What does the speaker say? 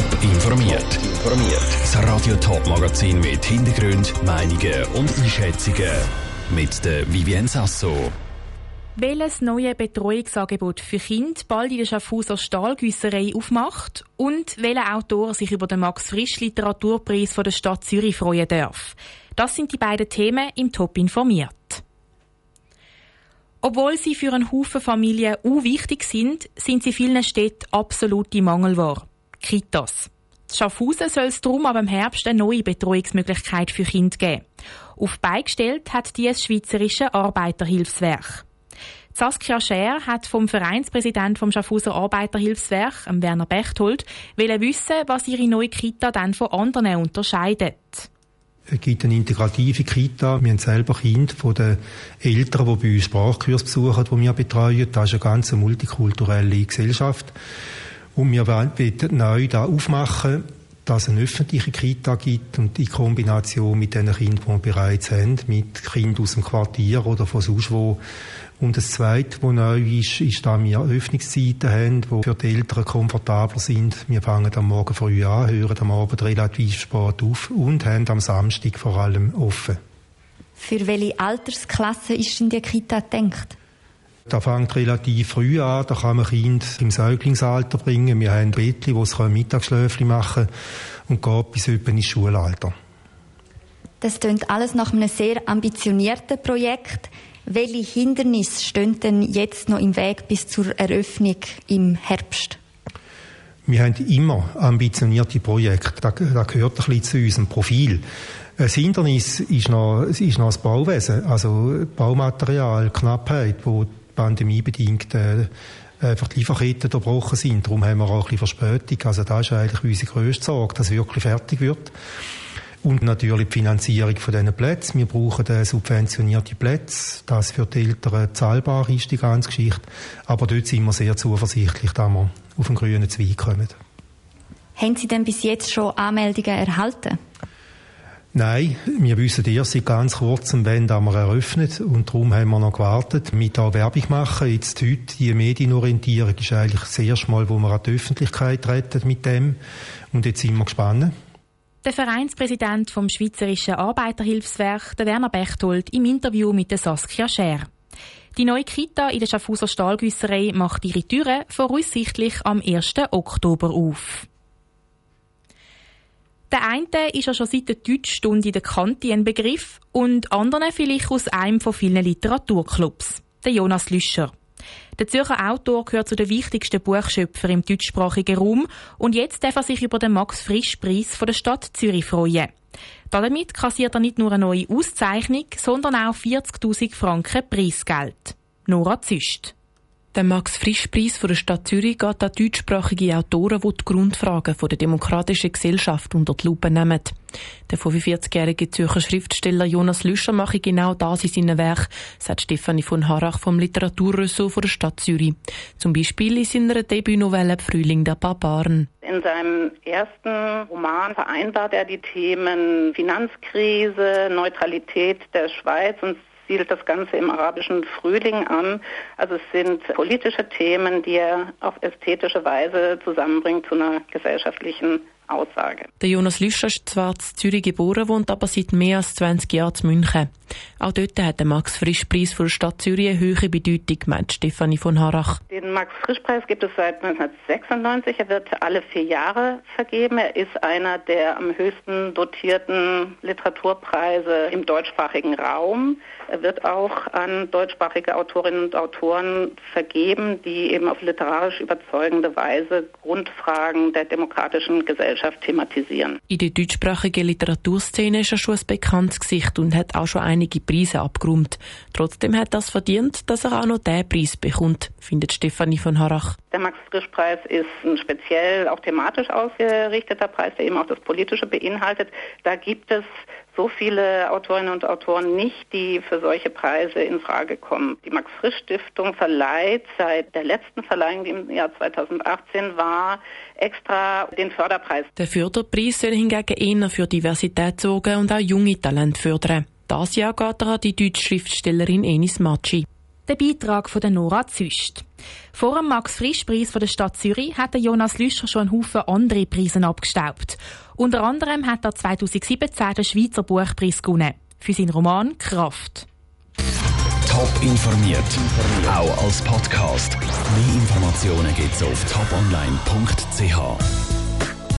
Top informiert. Informiert. Das Radio Top Magazin mit Hintergrund, Meinungen und Einschätzungen mit der Vivien Sasso. Welches neue Betreuungsangebot für Kinder bald in der Schaffhauser Stahlgüsserei aufmacht und welcher Autor sich über den Max Frisch Literaturpreis von der Stadt Zürich freuen darf. Das sind die beiden Themen im Top informiert. Obwohl sie für einen Haufen Familien wichtig sind, sind sie vielen Städten absolute Mangelware. Kitas. In Schaffhausen soll es darum aber im Herbst eine neue Betreuungsmöglichkeit für Kinder geben. Auf beigestellt hat die das Schweizerische Arbeiterhilfswerk. Saskia Scher hat vom Vereinspräsident vom Schaffhauser Arbeiterhilfswerk, Werner Bechthold, wissen, was ihre neue Kita dann von anderen unterscheidet. Es gibt eine integrative Kita. Wir haben selber Kinder von den Eltern, die bei uns Sprachkurs besuchen, die wir betreuen. Das ist eine ganz multikulturelle Gesellschaft. Und wir wollen neu da aufmachen, dass es eine öffentliche Kita gibt und in Kombination mit den Kindern, die wir bereits haben, mit Kindern aus dem Quartier oder von sonst wo. Und das Zweite, was neu ist, ist, dass wir Öffnungszeiten haben, die für die Eltern komfortabler sind. Wir fangen am Morgen früh an, hören am Abend relativ spät auf und haben am Samstag vor allem offen. Für welche Altersklasse ist in die Kita gedacht? Da fängt relativ früh an, da kann man Kinder im Säuglingsalter bringen. Wir haben Bettchen, die es Mittagsschläfchen machen und geht bis etwa ins Schulalter. Das klingt alles nach einem sehr ambitionierten Projekt. Welche Hindernisse stehen denn jetzt noch im Weg bis zur Eröffnung im Herbst? Wir haben immer ambitionierte Projekte. Das, das gehört ein bisschen zu unserem Profil. Ein Hindernis ist noch, ist noch das Bauwesen, also Baumaterial, Knappheit, wo pandemiebedingt äh, einfach die Lieferketten unterbrochen sind. Darum haben wir auch ein bisschen Verspätung. Also das ist eigentlich unsere grösste Sorge, dass es wirklich fertig wird. Und natürlich die Finanzierung von diesen Plätzen. Wir brauchen subventionierte Plätze. Das für die Eltern zahlbar ist, die ganze Geschichte. Aber dort sind wir sehr zuversichtlich, dass wir auf den grünen Zweig kommen. Haben Sie denn bis jetzt schon Anmeldungen erhalten? Nein, wir wissen erst seit ganz kurzem, wann wir eröffnet und darum haben wir noch gewartet, mit da Werbung machen. Jetzt heute, die Medienorientierung ist eigentlich das erste Mal, wo wir an die Öffentlichkeit treten mit dem und jetzt sind wir gespannt. Der Vereinspräsident vom Schweizerischen Arbeiterhilfswerk, der Werner Bechtold, im Interview mit der Saskia Scher. Die neue Kita in der Schaffhauser Stahlgüsserei macht ihre Türen voraussichtlich am 1. Oktober auf. Der eine ist ja schon seit der Deutschstunde in der Kante ein Begriff und andere vielleicht aus einem von vielen Literaturclubs, der Jonas Lüscher. Der Zürcher Autor gehört zu den wichtigsten Buchschöpfern im deutschsprachigen Raum und jetzt darf er sich über den Max-Frisch-Preis von der Stadt Zürich freuen. Damit kassiert er nicht nur eine neue Auszeichnung, sondern auch 40.000 Franken Preisgeld. Nora Züst. Der Max-Frisch-Preis der Stadt Zürich geht an deutschsprachige Autoren, die die Grundfragen der demokratischen Gesellschaft unter die Lupe nehmen. Der 45-jährige Zürcher Schriftsteller Jonas Lüscher mache genau das in seinem Werk, sagt Stefanie von Harach vom Literaturressort der Stadt Zürich. Zum Beispiel in seiner Debütnovelle Frühling der Barbaren. In seinem ersten Roman vereinbart er die Themen Finanzkrise, Neutralität der Schweiz und zielt das Ganze im arabischen Frühling an. Also es sind politische Themen, die er auf ästhetische Weise zusammenbringt zu einer gesellschaftlichen Aussage. Der Jonas Lüscher ist zwar in Zürich geboren, wohnt aber seit mehr als 20 Jahren in München. Auch dort hat der Max-Frisch-Preis für die Stadt Zürich eine hohe Bedeutung, meint Stefanie von Harach. Den Max-Frisch-Preis gibt es seit 1996. Er wird alle vier Jahre vergeben. Er ist einer der am höchsten dotierten Literaturpreise im deutschsprachigen Raum. Er wird auch an deutschsprachige Autorinnen und Autoren vergeben, die eben auf literarisch überzeugende Weise Grundfragen der demokratischen Gesellschaft thematisieren. In der deutschsprachigen Literaturszene ist er schon ein bekanntes Gesicht und hat auch schon einige Preise abgeräumt. Trotzdem hat das verdient, dass er auch noch diesen Preis bekommt, findet Stefanie von Harach. Der Max-Frisch-Preis ist ein speziell auch thematisch ausgerichteter Preis, der eben auch das Politische beinhaltet. Da gibt es so viele Autorinnen und Autoren nicht, die für solche Preise in Frage kommen. Die Max-Frisch-Stiftung verleiht seit der letzten Verleihung, die im Jahr 2018 war, extra den Förderpreis. Der Förderpreis soll hingegen eher für Diversität sorgen und auch junge Talente fördern. Das Jahr geht er an die deutsche Schriftstellerin Enis Matschi. Der Beitrag von Nora Züst. Vor dem Max-Frisch-Preis der Stadt Zürich hat Jonas Lüscher schon einen Haufen andere Preise abgestaubt. Unter anderem hat er 2017 den Schweizer Buchpreis gewonnen. Für seinen Roman Kraft. Top informiert, auch als Podcast. Mehr Informationen gibt's auf toponline.ch.